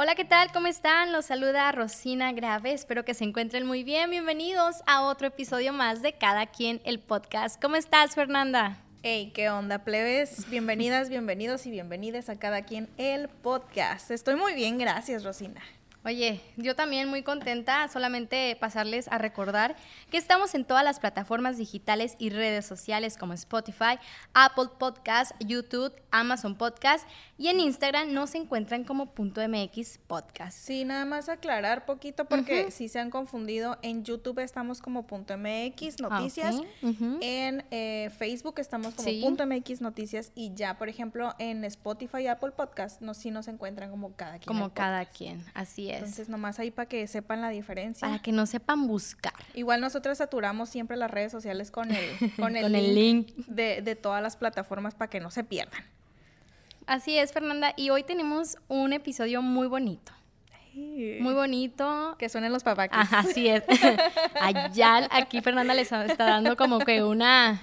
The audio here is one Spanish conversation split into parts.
Hola, ¿qué tal? ¿Cómo están? Los saluda Rosina Grave. Espero que se encuentren muy bien. Bienvenidos a otro episodio más de Cada quien el podcast. ¿Cómo estás, Fernanda? Hey, ¿qué onda, plebes? Bienvenidas, bienvenidos y bienvenidas a cada quien el podcast. Estoy muy bien, gracias, Rosina. Oye, yo también muy contenta, solamente pasarles a recordar que estamos en todas las plataformas digitales y redes sociales como Spotify, Apple Podcast, YouTube, Amazon Podcast y en Instagram nos encuentran como punto .mx podcast. Sí, nada más aclarar poquito porque si se han confundido, en YouTube estamos como punto .mx noticias, en eh, Facebook estamos como Sí. punto .mx noticias y ya, por ejemplo, en Spotify y Apple Podcast no, sí nos encuentran como cada quien. Como cada podcast. quien, así es. Entonces, nomás ahí para que sepan la diferencia. para que no sepan buscar. Igual nosotros saturamos siempre las redes sociales con el, con el Con link, el link. De, de todas las plataformas para que no se pierdan. Así es, Fernanda, y hoy tenemos un episodio muy bonito. Muy bonito. Que suenen los. Ajá, así es. Allá, aquí Fernanda les está dando como que una,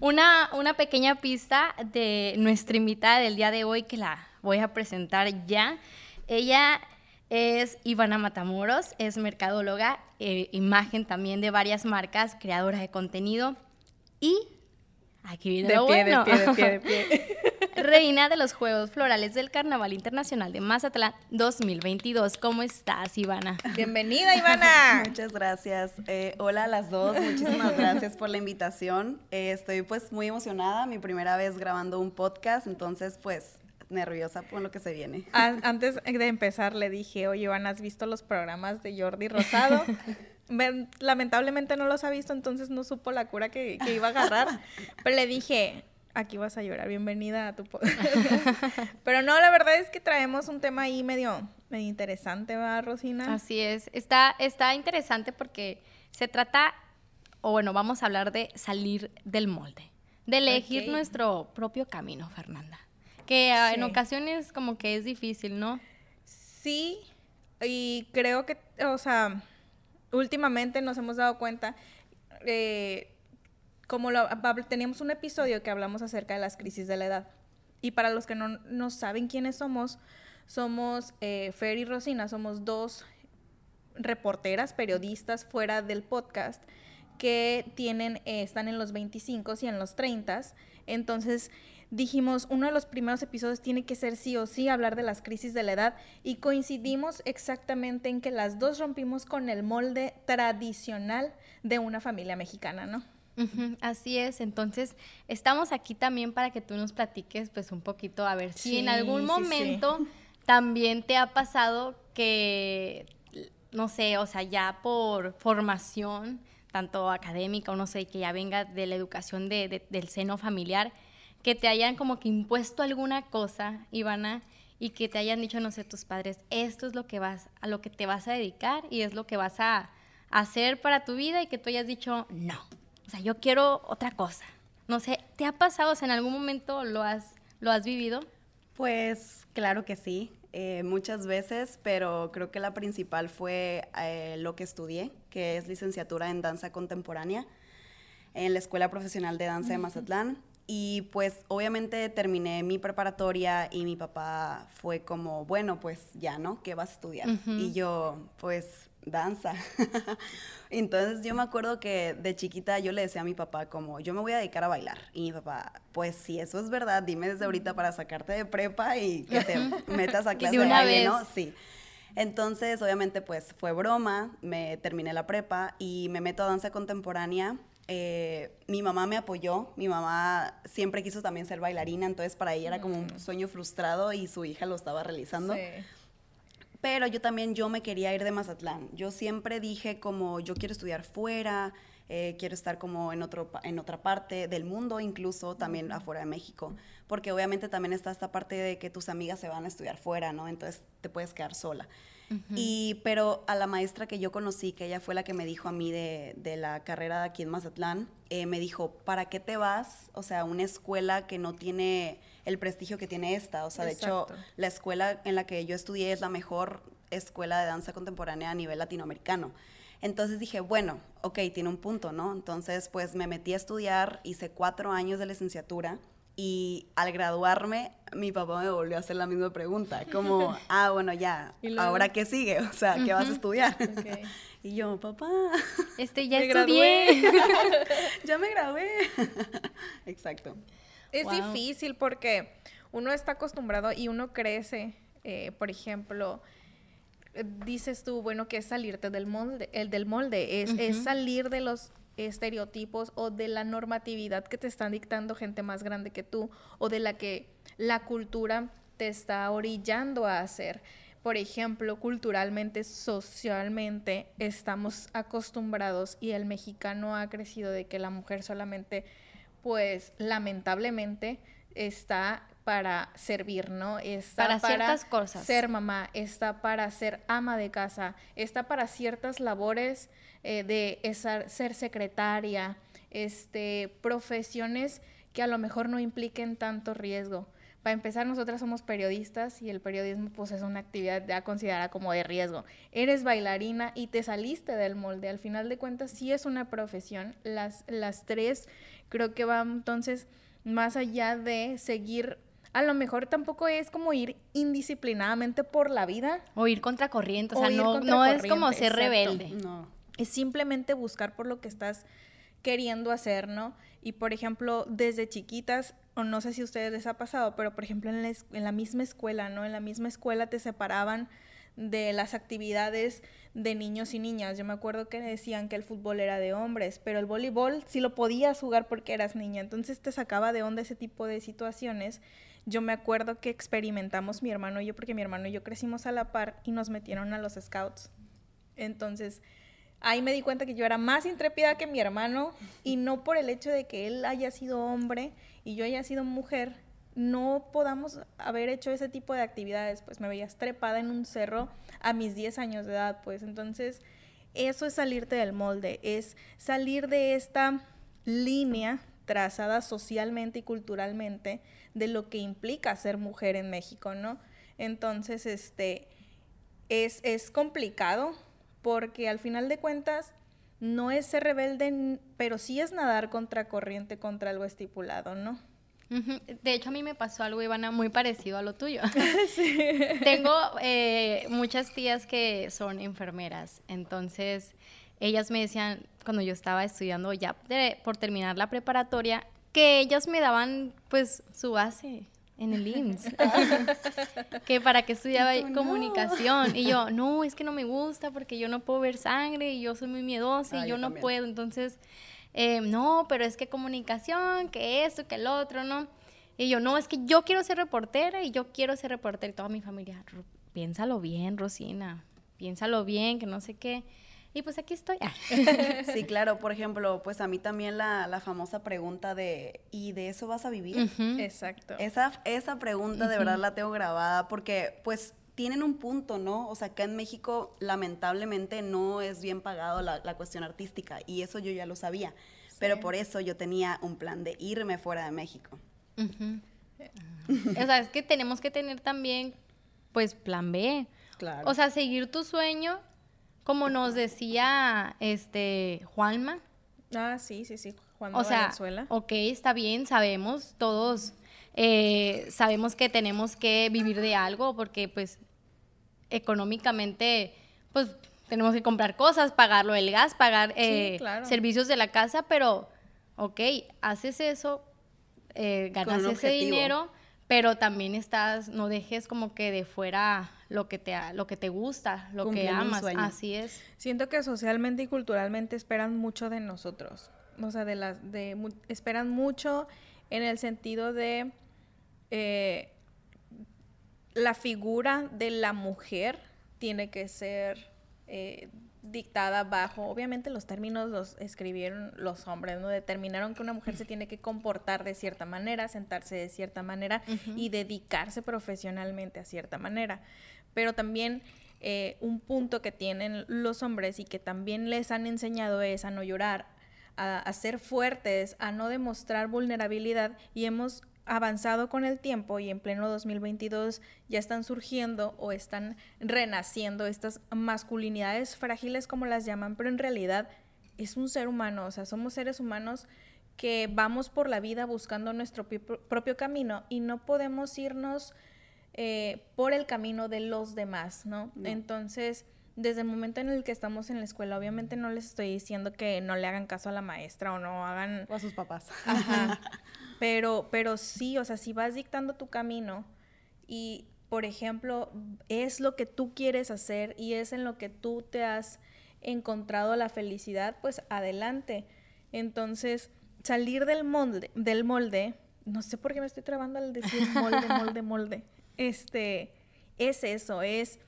una, una pequeña pista de nuestra invitada del día de hoy que la voy a presentar ya. Ella es Ivana Matamoros, es mercadóloga, eh, imagen también de varias marcas, creadora de contenido y... Aquí viene De lo pie, de bueno. pie, de pie, de pie. Reina de los Juegos Florales del Carnaval Internacional de Mazatlán 2022. ¿Cómo estás, Ivana? Bienvenida, Ivana. Muchas gracias. Eh, hola a las dos, muchísimas gracias por la invitación. Eh, estoy pues muy emocionada, mi primera vez grabando un podcast, entonces pues nerviosa por lo que se viene. A- Antes de empezar le dije, oye, Ivana, ¿has visto los programas de Jordi Rosado? Me- Lamentablemente no los ha visto, entonces no supo la cura que, que iba a agarrar. Pero le dije, aquí vas a llorar, bienvenida a tu podcast. Pero no, la verdad es que traemos un tema ahí medio, medio interesante, ¿verdad, Rosina? Así es. Está, está interesante porque se trata, o bueno, vamos a hablar de salir del molde, de elegir nuestro propio camino, Fernanda. Que ah, en Sí. ocasiones como que es difícil, ¿no? Sí, y creo que, o sea, últimamente nos hemos dado cuenta, eh, como lo, teníamos un episodio que hablamos acerca de las crisis de la edad. Y para los que no, no saben quiénes somos, somos eh, Fer y Rosina, somos dos reporteras, periodistas fuera del podcast que tienen, eh, están en los 25 y en los 30. Entonces dijimos, uno de los primeros episodios tiene que ser sí o sí hablar de las crisis de la edad y coincidimos exactamente en que las dos rompimos con el molde tradicional de una familia mexicana, ¿no? Así es, entonces estamos aquí también para que tú nos platiques pues un poquito, a ver si en algún sí, sí. momento también te ha pasado que, no sé, o sea, ya por formación, tanto académica o no sé, que ya venga de la educación de- de- del seno familiar, que te hayan como que impuesto alguna cosa, Ivana, y que te hayan dicho, no sé, tus padres, esto es lo que vas, a lo que te vas a dedicar y es lo que vas a hacer para tu vida y que tú hayas dicho, no, o sea, yo quiero otra cosa. No sé, ¿te ha pasado, o sea, en algún momento lo has, lo has vivido? Pues claro que sí, eh, muchas veces, pero creo que la principal fue eh, lo que estudié, que es licenciatura en danza contemporánea en la Escuela Profesional de Danza de Mazatlán. Y pues obviamente terminé mi preparatoria y mi papá fue como, bueno, pues ya, ¿no? ¿Qué vas a estudiar? Ujú. Y yo, pues danza. Entonces yo me acuerdo que de chiquita yo le decía a mi papá como, yo me voy a dedicar a bailar. Y mi papá, pues si eso es verdad, dime desde ahorita para sacarte de prepa y que te metas a De clase de, una baile, vez. ¿no? Sí. Entonces, obviamente, pues fue broma, me terminé la prepa y me meto a danza contemporánea. Eh, mi mamá me apoyó, mi mamá siempre quiso también ser bailarina, entonces para ella era como un sueño frustrado y su hija lo estaba realizando. Sí. Pero yo también, yo me quería ir de Mazatlán. Yo siempre dije como, yo quiero estudiar fuera, eh, quiero estar como en, otro, en otra parte del mundo, incluso también afuera de México. Porque obviamente también está esta parte de que tus amigas se van a estudiar fuera, ¿no? Entonces te puedes quedar sola. Y, pero a la maestra que yo conocí, que ella fue la que me dijo a mí de, de la carrera de aquí en Mazatlán, eh, me dijo, ¿para qué te vas? O sea, una escuela que no tiene el prestigio que tiene esta. O sea, de hecho, la escuela en la que yo estudié es la mejor escuela de danza contemporánea a nivel latinoamericano. Entonces dije, bueno, ok, tiene un punto, ¿no? Entonces, pues me metí a estudiar, hice cuatro años de licenciatura y al graduarme, mi papá me volvió a hacer la misma pregunta, como, ah, bueno, ya, ¿ahora qué sigue? O sea, ¿qué vas a estudiar? y yo, papá. Este, ya estudié. ya me gradué. Exacto. Es difícil porque uno está acostumbrado y uno crece, eh, por ejemplo, dices tú, bueno, que es salirte del molde, el del molde, es, es salir de los estereotipos o de la normatividad que te están dictando gente más grande que tú o de la que la cultura te está orillando a hacer. Por ejemplo, culturalmente, socialmente, estamos acostumbrados y el mexicano ha crecido de que la mujer solamente, pues lamentablemente, está para servir, ¿no? Está para, ciertas cosas. Ser mamá, está para ser ama de casa, está para ciertas labores eh, de ser secretaria, este, profesiones que a lo mejor no impliquen tanto riesgo. Para empezar, nosotras somos periodistas y el periodismo pues es una actividad ya considerada como de riesgo. Eres bailarina y te saliste del molde. Al final de cuentas, sí es una profesión. Las, las tres creo que van entonces más allá de seguir a lo mejor tampoco es como ir indisciplinadamente por la vida. O ir contra corriente, o, sea, no, no es como ser rebelde. No es simplemente buscar por lo que estás queriendo hacer, ¿no? Y por ejemplo, desde chiquitas, o no sé si a ustedes les ha pasado, pero por ejemplo en la, en la misma escuela, ¿no? En la misma escuela te separaban de las actividades de niños y niñas. Yo me acuerdo que decían que el fútbol era de hombres, pero el voleibol sí lo podías jugar porque eras niña. Entonces te sacaba de onda ese tipo de situaciones. Yo me acuerdo que experimentamos mi hermano y yo, porque mi hermano y yo crecimos a la par y nos metieron a los scouts. Entonces, ahí me di cuenta que yo era más intrépida que mi hermano y no por el hecho de que él haya sido hombre y yo haya sido mujer, no podamos haber hecho ese tipo de actividades, pues me veías trepada en un cerro a mis 10 años de edad, pues entonces eso es salirte del molde, es salir de esta línea trazada socialmente y culturalmente de lo que implica ser mujer en México, ¿no? Entonces, este, es, es complicado, porque al final de cuentas no es ser rebelde, pero sí es nadar contra corriente, contra algo estipulado, ¿no? De hecho, a mí me pasó algo, Ivana, muy parecido a lo tuyo. Tengo eh, muchas tías que son enfermeras, entonces ellas me decían, cuando yo estaba estudiando ya por terminar la preparatoria, que ellas me daban pues su base, en el IMSS. que para qué estudiaba comunicación. Y yo, no, es que no me gusta porque yo no puedo ver sangre y yo soy muy miedosa y ah, yo, no puedo. Entonces, eh, no, pero es que comunicación, que esto, que el otro, ¿no? Y yo, no, es que yo quiero ser reportera y yo quiero ser reportera. Y toda mi familia, piénsalo bien, Rosina, piénsalo bien, que no sé qué. Y pues aquí estoy. sí, claro, por ejemplo, pues a mí también la, famosa pregunta de, ¿y de eso vas a vivir? Exacto. Esa, esa pregunta de verdad la tengo grabada porque pues tienen un punto, ¿no? O sea, acá en México lamentablemente no es bien pagado la, cuestión artística y eso yo ya lo sabía, pero por eso yo tenía un plan de irme fuera de México. o sea, es que tenemos que tener también, pues, plan B. Claro. O sea, seguir tu sueño como nos decía este Juanma. Ah, sí, sí, sí. Juanma o sea, Valenzuela. ok, está bien, sabemos, todos eh, sabemos que tenemos que vivir de algo porque pues económicamente pues tenemos que comprar cosas, pagarlo el gas, pagar eh, servicios de la casa, pero ok, haces eso, eh, ganas ese dinero, pero también estás, no dejes como que de fuera lo que te, lo que te gusta, lo que amas. Así es. Siento que socialmente y culturalmente esperan mucho de nosotros. O sea, de las, de, esperan mucho en el sentido de eh, la figura de la mujer tiene que ser eh, dictada bajo, obviamente los términos los escribieron los hombres, ¿no? Determinaron que una mujer se tiene que comportar de cierta manera, sentarse de cierta manera y dedicarse profesionalmente a cierta manera pero también eh, un punto que tienen los hombres y que también les han enseñado es a no llorar, a, a ser fuertes, a no demostrar vulnerabilidad y hemos avanzado con el tiempo y en pleno 2022 ya están surgiendo o están renaciendo estas masculinidades frágiles como las llaman, pero en realidad es un ser humano, o sea, somos seres humanos que vamos por la vida buscando nuestro propio camino y no podemos irnos eh, por el camino de los demás, ¿no? Entonces, desde el momento en el que estamos en la escuela, obviamente no les estoy diciendo que no le hagan caso a la maestra o no hagan... O a sus papás. Ajá. Pero, pero sí, o sea, si vas dictando tu camino y, por ejemplo, es lo que tú quieres hacer y es en lo que tú te has encontrado la felicidad, pues adelante. Entonces, salir del molde, del molde, no sé por qué me estoy trabando al decir molde, molde, molde este, es eso, es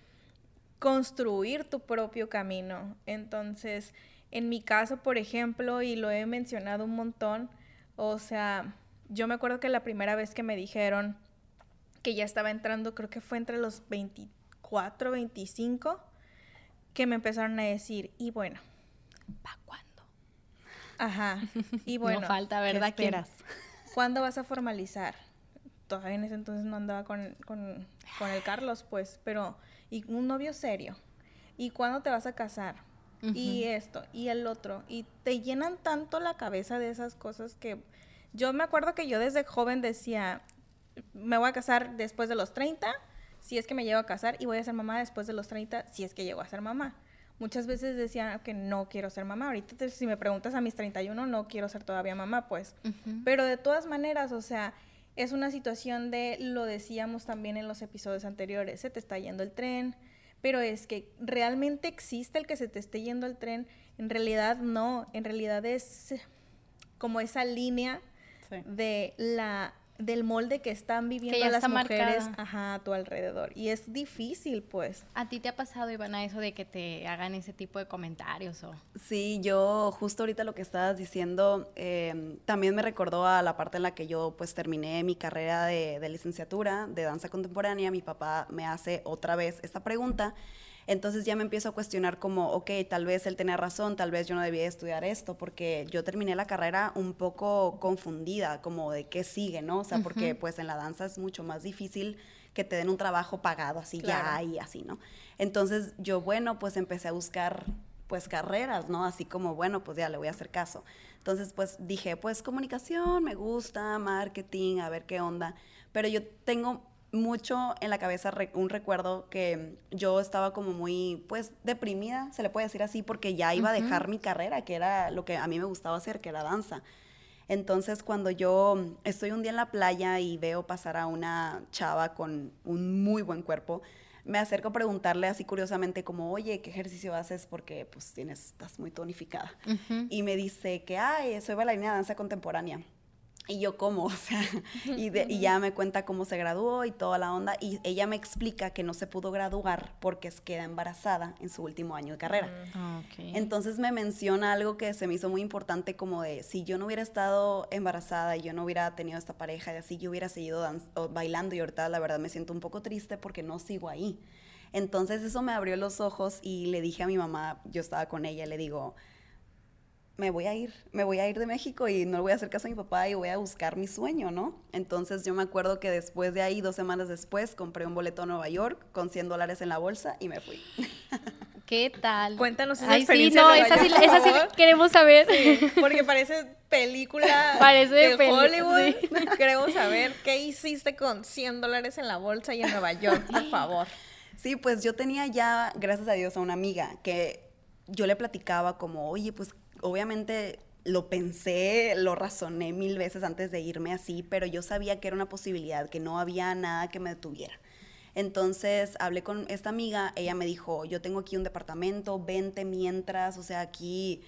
construir tu propio camino. Entonces, en mi caso, por ejemplo, y lo he mencionado un montón, o sea, yo me acuerdo que la primera vez que me dijeron que ya estaba entrando, creo que fue entre los 24, 25, que me empezaron a decir, y bueno, ¿para cuándo? Ajá, y bueno. no falta, ¿verdad? ¿qué esperas? ¿Cuándo vas a formalizar? todavía en ese entonces no andaba con, con, con, el Carlos, pues, pero, y un novio serio. ¿Y cuándo te vas a casar? Y esto, y el otro. Y te llenan tanto la cabeza de esas cosas que yo me acuerdo que yo desde joven decía, me voy a casar después de los 30, si es que me llego a casar, y voy a ser mamá después de los 30, si es que llego a ser mamá. Muchas veces decía que no quiero ser mamá. Ahorita si me preguntas a mis 31, no quiero ser todavía mamá, pues. Pero de todas maneras, o sea, es una situación de, lo decíamos también en los episodios anteriores, se te está yendo el tren, pero es que realmente existe el que se te esté yendo el tren, en realidad no, en realidad es como esa línea de la del molde que están viviendo las mujeres a tu alrededor. Y es difícil, pues. ¿A ti te ha pasado, Ivana, eso de que te hagan ese tipo de comentarios? O? Sí, yo justo ahorita lo que estabas diciendo em, también me recordó a la parte en la que yo pues terminé mi carrera de, de licenciatura de danza contemporánea. Mi papá me hace otra vez esta pregunta entonces ya me empiezo a cuestionar como, ok, tal vez él tenía razón, tal vez yo no debía estudiar esto, porque yo terminé la carrera un poco confundida, como de qué sigue, ¿no? O sea, porque pues en la danza es mucho más difícil que te den un trabajo pagado así ya y así, ¿no? Entonces yo, bueno, pues empecé a buscar pues carreras, ¿no? Así como, bueno, pues ya le voy a hacer caso. Entonces, pues dije, pues comunicación, me gusta, marketing, a ver qué onda. Pero yo tengo mucho en la cabeza un recuerdo que yo estaba como muy, pues, deprimida, se le puede decir así, porque ya iba a dejar mi carrera, que era lo que a mí me gustaba hacer, que era danza. Entonces, cuando yo estoy un día en la playa y veo pasar a una chava con un muy buen cuerpo, me acerco a preguntarle así curiosamente como, oye, ¿qué ejercicio haces? Porque pues tienes, estás muy tonificada. Y me dice que, ay, soy bailarina de danza contemporánea. Y yo, ¿cómo? O sea, y, y, ya me cuenta cómo se graduó y toda la onda. Y ella me explica que no se pudo graduar porque queda embarazada en su último año de carrera. Ah, Entonces me menciona algo que se me hizo muy importante, como de si yo no hubiera estado embarazada y yo no hubiera tenido esta pareja y así, yo hubiera seguido bailando y ahorita la verdad me siento un poco triste porque no sigo ahí. Entonces eso me abrió los ojos y le dije a mi mamá, yo estaba con ella, le digo, me voy a ir, me voy a ir de México y no le voy a hacer caso a mi papá y voy a buscar mi sueño, ¿no? Entonces yo me acuerdo que después de ahí, dos semanas después, compré un boleto a Nueva York con 100 dólares en la bolsa y me fui. ¿Qué tal? Cuéntanos esa experiencia. Sí, no, esa, sí, esa sí, queremos saber. porque parece película parece de Hollywood. Queremos saber qué hiciste con 100 dólares en la bolsa y en Nueva York, por favor. Sí, pues yo tenía ya, gracias a Dios, a una amiga que yo le platicaba como, oye, pues obviamente lo pensé, lo razoné mil veces antes de irme así, pero yo sabía que era una posibilidad, que no había nada que me detuviera. Entonces hablé con esta amiga, ella me dijo, yo tengo aquí un departamento, vente mientras, o sea, aquí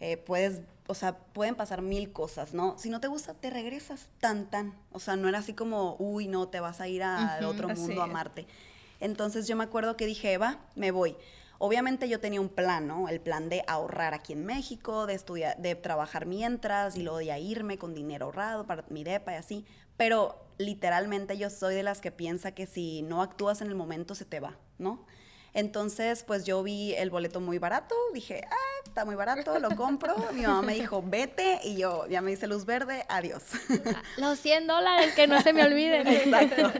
eh, puedes, o sea, pueden pasar mil cosas, ¿no? Si no te gusta, te regresas, tan, tan. O sea, no era así como, uy, no, te vas a ir al otro mundo a Marte. Entonces yo me acuerdo que dije, va, me voy. Obviamente yo tenía un plan, ¿no? El plan de ahorrar aquí en México, de estudiar, de trabajar mientras y luego de irme con dinero ahorrado para mi depa y así. Pero literalmente yo soy de las que piensa que si no actúas en el momento se te va, ¿no? Entonces, pues yo vi el boleto muy barato, dije, ah, está muy barato, lo compro. Mi mamá me dijo, vete, y yo ya me hice luz verde, adiós. Los 100 dólares, que no se me olviden. Exacto.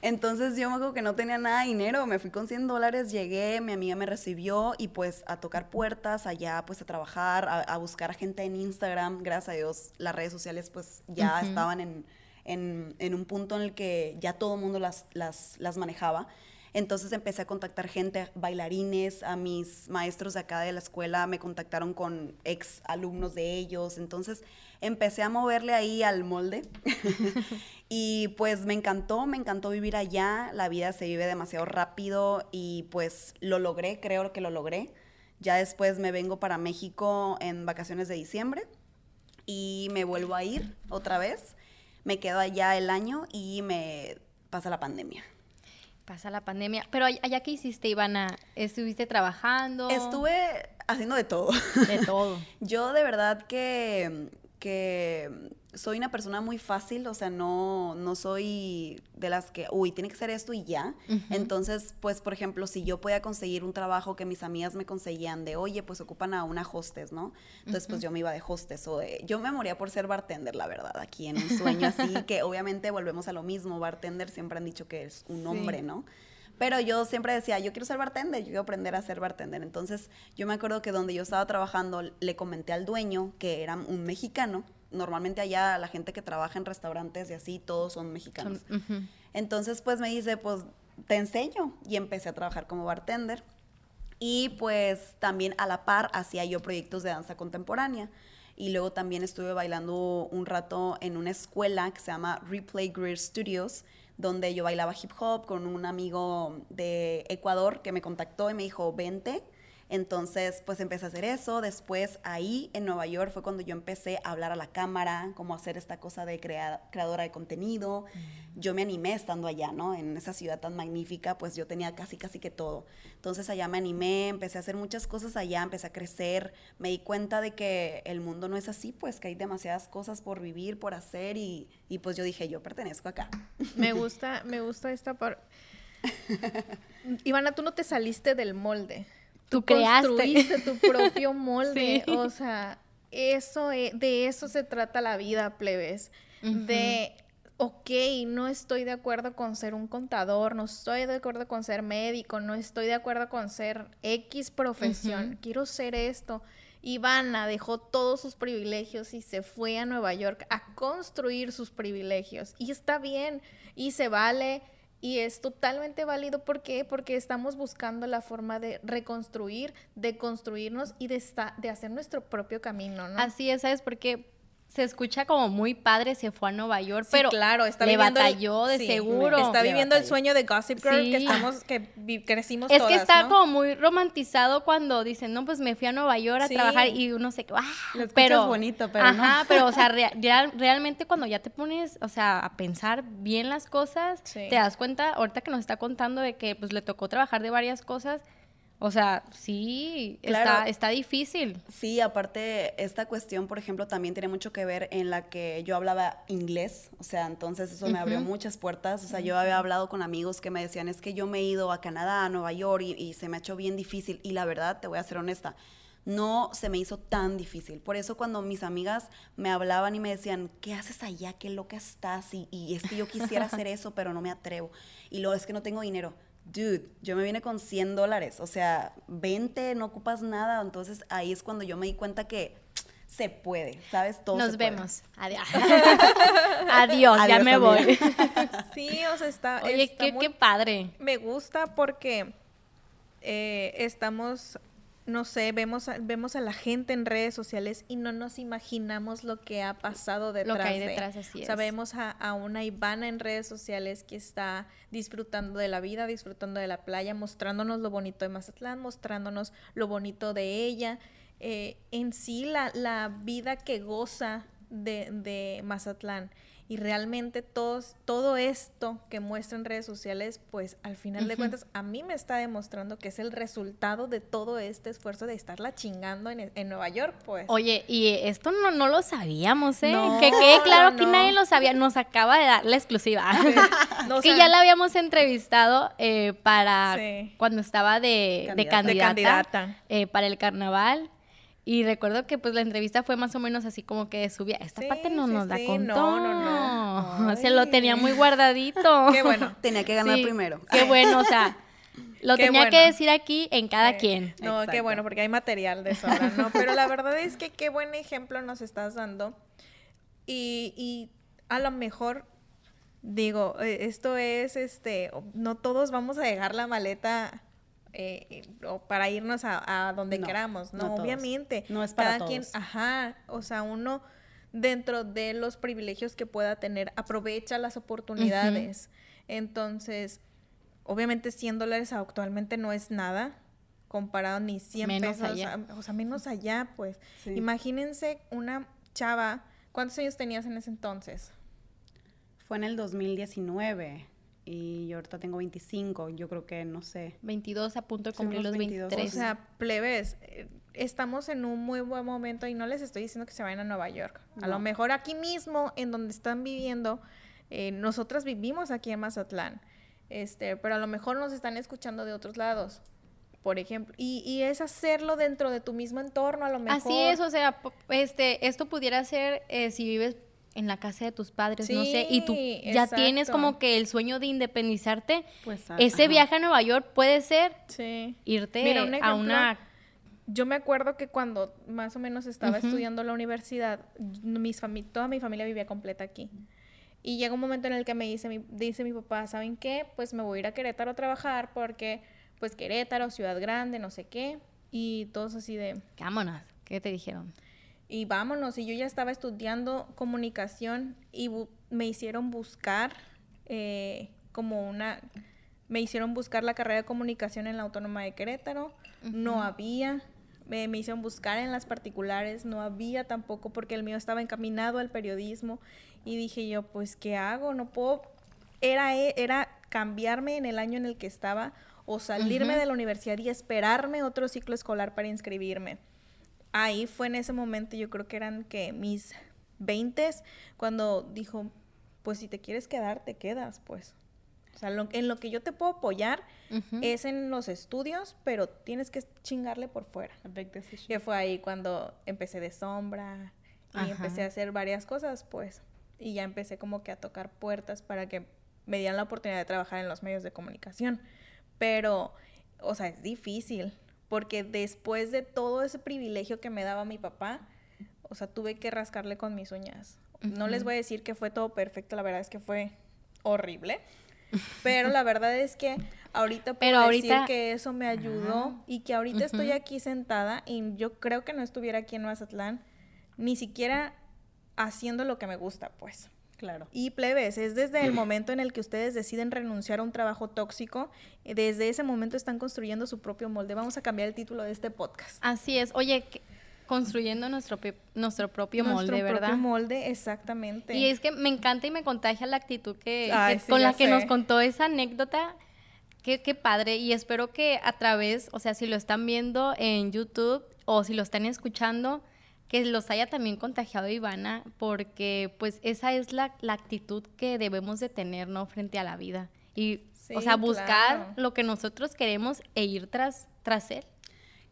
Entonces yo me acuerdo que no tenía nada de dinero, me fui con 100 dólares, llegué, mi amiga me recibió y pues a tocar puertas allá, pues a trabajar, a, buscar a gente en Instagram, gracias a Dios las redes sociales pues ya estaban en, en, en, un punto en el que ya todo el mundo las, las, las manejaba. Entonces empecé a contactar gente, bailarines, a mis maestros de acá de la escuela me contactaron con ex alumnos de ellos. Entonces empecé a moverle ahí al molde. y pues me encantó, me encantó vivir allá. La vida se vive demasiado rápido y pues lo logré, creo que lo logré. Ya después me vengo para México en vacaciones de diciembre y me vuelvo a ir otra vez. Me quedo allá el año y me pasa la pandemia pasa la pandemia. Pero allá qué hiciste, Ivana? ¿Estuviste trabajando? Estuve haciendo de todo. De todo. Yo de verdad que, que soy una persona muy fácil, o sea, no, no soy de las que, uy, tiene que ser esto y ya. Entonces, pues, por ejemplo, si yo podía conseguir un trabajo que mis amigas me conseguían de, oye, pues ocupan a una hostess, ¿no? Entonces, pues yo me iba de hostess o de, yo me moría por ser bartender, la verdad, aquí en un sueño así, que obviamente volvemos a lo mismo, bartender siempre han dicho que es un hombre, ¿no? Pero yo siempre decía, yo quiero ser bartender, yo quiero aprender a ser bartender. Entonces, yo me acuerdo que donde yo estaba trabajando, le comenté al dueño, que era un mexicano, normalmente allá la gente que trabaja en restaurantes y así, todos son mexicanos. Entonces, pues me dice, pues te enseño. Y empecé a trabajar como bartender. Y pues también a la par hacía yo proyectos de danza contemporánea. Y luego también estuve bailando un rato en una escuela que se llama Replay Greer Studios, donde yo bailaba hip hop con un amigo de Ecuador que me contactó y me dijo, vente entonces, pues empecé a hacer eso. Después, ahí en Nueva York fue cuando yo empecé a hablar a la cámara, como hacer esta cosa de creadora de contenido. Mm. Yo me animé estando allá, ¿no? En esa ciudad tan magnífica, pues yo tenía casi, casi que todo. Entonces, allá me animé, empecé a hacer muchas cosas allá, empecé a crecer. Me di cuenta de que el mundo no es así, pues que hay demasiadas cosas por vivir, por hacer y, y pues yo dije, yo pertenezco acá. Me gusta, me gusta esta parte. Ivana, tú no te saliste del molde tú, construiste tu propio molde. O sea, eso e, de eso se trata la vida, plebes. De, ok, no estoy de acuerdo con ser un contador, no estoy de acuerdo con ser médico, no estoy de acuerdo con ser X profesión, quiero ser esto. Ivana dejó todos sus privilegios y se fue a Nueva York a construir sus privilegios. Y está bien, y se vale y es totalmente válido. ¿Por qué? Porque estamos buscando la forma de reconstruir, de construirnos y de, de hacer nuestro propio camino, ¿no? Así es, ¿sabes? Porque se escucha como muy padre, se fue a Nueva York, pero claro, está le batalló de seguro. Está viviendo el sueño de Gossip Girl que estamos, que crecimos Es que está como muy romantizado cuando dicen, no, pues me fui a Nueva York a trabajar y uno se ah, pero bonito, pero Ajá, pero o sea, realmente cuando ya te pones, o sea, a pensar bien las cosas, te das cuenta, ahorita que nos está contando de que pues le tocó trabajar de varias cosas, o sea, sí, está, está difícil. Sí, aparte, esta cuestión, por ejemplo, también tiene mucho que ver en la que yo hablaba inglés, o sea, entonces eso me abrió muchas puertas, o sea, yo había hablado con amigos que me decían, es que yo me he ido a Canadá, a Nueva York, y, se me ha hecho bien difícil, y la verdad, te voy a ser honesta, no se me hizo tan difícil. Por eso cuando mis amigas me hablaban y me decían, ¿qué haces allá? ¿Qué loca estás? Y, y es que yo quisiera hacer eso, pero no me atrevo. Y luego es que no tengo dinero dude, yo me vine con 100 dólares, o sea, 20, no ocupas nada, entonces ahí es cuando yo me di cuenta que se puede, ¿sabes? Todo Nos vemos. Adiós. Adiós, ya me voy. sí, o sea, está... Oye, qué, padre. Me gusta porque eh, estamos no sé, vemos, vemos a la gente en redes sociales y no nos imaginamos lo que ha pasado detrás. Lo que hay detrás, así es. Sabemos a, a, una Ivana en redes sociales que está disfrutando de la vida, disfrutando de la playa, mostrándonos lo bonito de Mazatlán, mostrándonos lo bonito de ella. Eh, en sí, la, la, vida que goza de, de Mazatlán. Y realmente todos, todo esto que muestra en redes sociales, pues al final de cuentas a mí me está demostrando que es el resultado de todo este esfuerzo de estarla chingando en, en Nueva York, pues. Oye, y esto no, no lo sabíamos, ¿eh? No, que quede claro no, que nadie lo sabía. Nos acaba de dar la exclusiva. No, o que sea, ya la habíamos entrevistado eh, para Sí. cuando estaba de, de Candidata. candidata, De candidata. eh, para el carnaval. Y recuerdo que pues la entrevista fue más o menos así como que subía. Esta Sí, parte no sí, nos la sí. contó. No, no, no. Se lo tenía muy guardadito. Qué bueno. Tenía que ganar Sí, primero. Qué bueno, o sea, lo Qué tenía que decir aquí en cada Sí. quien. No, qué bueno, porque hay material de sobra, ¿no? Pero la verdad es que qué buen ejemplo nos estás dando. Y, y a lo mejor, digo, eh, esto es, este, no todos vamos a dejar la maleta eh, eh, o para irnos a, a donde No, queramos, ¿no? Obviamente. No es para cada quien, ajá, o sea, uno dentro de los privilegios que pueda tener, aprovecha las oportunidades. Entonces, obviamente 100 dólares actualmente no es nada comparado ni 100 Menos pesos, allá. o sea, menos allá, pues. Sí. Imagínense una chava, ¿cuántos años tenías en ese entonces? Fue en el 2019 y yo ahorita tengo 25. Yo creo que, no sé. 22 a punto de cumplir los 22. 23. O sea, plebes, eh, estamos en un muy buen momento y no les estoy diciendo que se vayan a Nueva York. A lo mejor aquí mismo, en donde están viviendo, eh, nosotras vivimos aquí en Mazatlán, este, pero a lo mejor nos están escuchando de otros lados, por ejemplo. Y, y es hacerlo dentro de tu mismo entorno, a lo mejor. Así es, o sea, po- este, esto pudiera ser eh, si vives en la casa de tus padres, no sé, y tú Sí, ya tienes como que el sueño de independizarte. Pues, Ese ajá. viaje a Nueva York puede ser Sí. irte Mira, un a ejemplo, una... Yo me acuerdo que cuando más o menos estaba Ujú. estudiando en la universidad, mis toda mi familia vivía completa aquí. Y llega un momento en el que me dice mi, dice mi papá, ¿saben qué? Pues me voy a ir a Querétaro a trabajar porque, pues Querétaro, ciudad grande, no sé qué. Y todos así de, Vámonos, ¿qué te dijeron? Y vámonos. Y yo ya estaba estudiando comunicación y me hicieron buscar eh, como una... Me hicieron buscar la carrera de comunicación en la Autónoma de Querétaro. No había. Me, me hicieron buscar en las particulares. No había tampoco porque el mío estaba encaminado al periodismo. Y dije yo, pues, ¿qué hago? No puedo... Era, era cambiarme en el año en el que estaba o salirme de la universidad y esperarme otro ciclo escolar para inscribirme ahí fue en ese momento, yo creo que eran que mis 20 cuando dijo, pues si te quieres quedar, te quedas, pues. O sea, lo- en lo que yo te puedo apoyar es en los estudios, pero tienes que chingarle por fuera. Que fue ahí cuando empecé de sombra y Ajá. empecé a hacer varias cosas, pues. Y ya empecé como que a tocar puertas para que me dieran la oportunidad de trabajar en los medios de comunicación. Pero, o sea, es difícil, porque después de todo ese privilegio que me daba mi papá, o sea, tuve que rascarle con mis uñas. No les voy a decir que fue todo perfecto, la verdad es que fue horrible. Pero la verdad es que ahorita puedo Pero decir que eso me ayudó Ah. y que ahorita estoy aquí sentada y yo creo que no estuviera aquí en Mazatlán ni siquiera haciendo lo que me gusta, pues. Claro. Y plebes, es desde el momento en el que ustedes deciden renunciar a un trabajo tóxico, eh, desde ese momento están construyendo su propio molde. Vamos a cambiar el título de este podcast. Así es. Oye, que- construyendo nuestro, nuestro propio Nuestro molde, ¿verdad? propio molde, exactamente. Y es que me encanta y me contagia la actitud que, Ay, que- sí, con la que nos contó esa anécdota. Qué, qué padre. Y espero que a través, o sea, si lo están viendo en YouTube o si lo están escuchando, que los haya también contagiado Ivana, porque pues esa es la, la actitud que debemos de tener, ¿no? Frente a la vida. Y, o sea, buscar claro. lo que nosotros queremos e ir tras, tras él.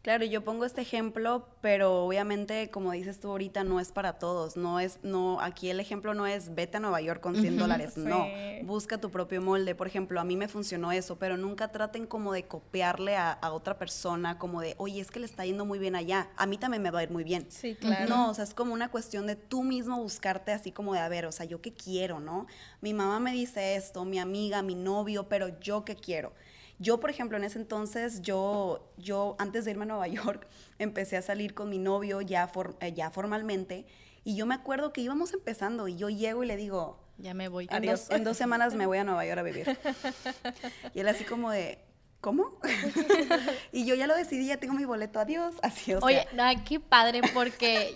Claro, yo pongo este ejemplo, pero obviamente, como dices tú ahorita, no es para todos. No es, no, aquí el ejemplo no es vete a Nueva York con 100 Ujú, dólares. No, busca tu propio molde. Por ejemplo, a mí me funcionó eso, pero nunca traten como de copiarle a, a otra persona, como de, oye, es que le está yendo muy bien allá. A mí también me va a ir muy bien. Sí, claro. No, o sea, es como una cuestión de tú mismo buscarte así como de, a ver, o sea, yo qué quiero, ¿no? Mi mamá me dice esto, mi amiga, mi novio, pero yo qué quiero. Yo, por ejemplo, en ese entonces, yo, yo antes de irme a Nueva York, empecé a salir con mi novio ya, for- eh, ya formalmente. Y yo me acuerdo que íbamos empezando y yo llego y le digo, Ya me voy. en dos, en dos semanas me voy a Nueva York a vivir. Y él así como de, ¿cómo? y yo ya lo decidí, ya tengo mi boleto, adiós. Así, o sea. Oye, ay, qué padre, porque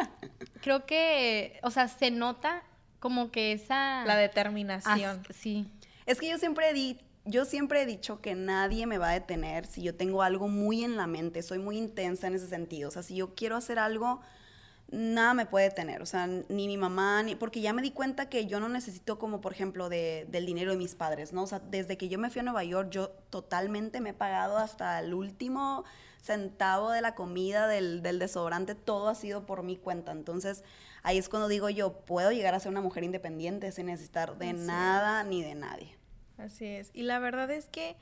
creo que, o sea, se nota como que esa... La determinación. sí. Es que yo siempre di, yo siempre he dicho que nadie me va a detener si yo tengo algo muy en la mente, soy muy intensa en ese sentido. O sea, si yo quiero hacer algo, nada me puede detener. O sea, ni mi mamá, ni, porque ya me di cuenta que yo no necesito como, por ejemplo, de, del dinero de mis padres, ¿no? O sea, desde que yo me fui a Nueva York, yo totalmente me he pagado hasta el último centavo de la comida, del, del desodorante, todo ha sido por mi cuenta. Entonces, ahí es cuando digo yo, puedo llegar a ser una mujer independiente sin necesitar de nada ni de nadie. Así es. Y la verdad es que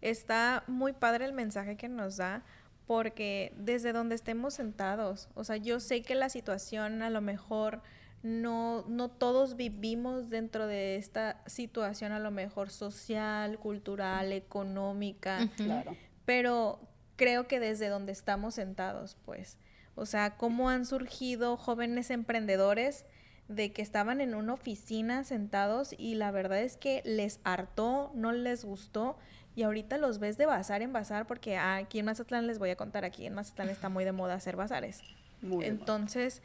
está muy padre el mensaje que nos da porque desde donde estemos sentados, o sea, yo sé que la situación a lo mejor no, no todos vivimos dentro de esta situación a lo mejor social, cultural, económica, Claro. pero creo que desde donde estamos sentados, pues, o sea, cómo han surgido jóvenes emprendedores de que estaban en una oficina sentados y la verdad es que les hartó, no les gustó y ahorita los ves de bazar en bazar porque ah, aquí en Mazatlán les voy a contar, aquí en Mazatlán está muy de moda hacer bazares. Muy. Entonces,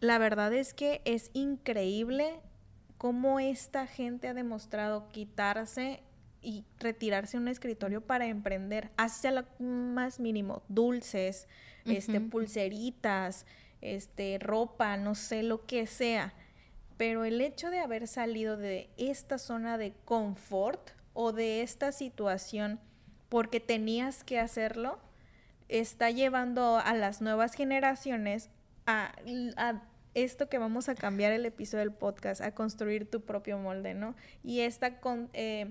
la verdad es que es increíble cómo esta gente ha demostrado quitarse y retirarse un escritorio para emprender, hacia lo más mínimo, dulces, este, pulseritas, este, ropa, no sé lo que sea. Pero el hecho de haber salido de esta zona de confort o de esta situación porque tenías que hacerlo, está llevando a las nuevas generaciones a, a esto que vamos a cambiar el episodio del podcast, a construir tu propio molde, ¿no? Y esta con, eh,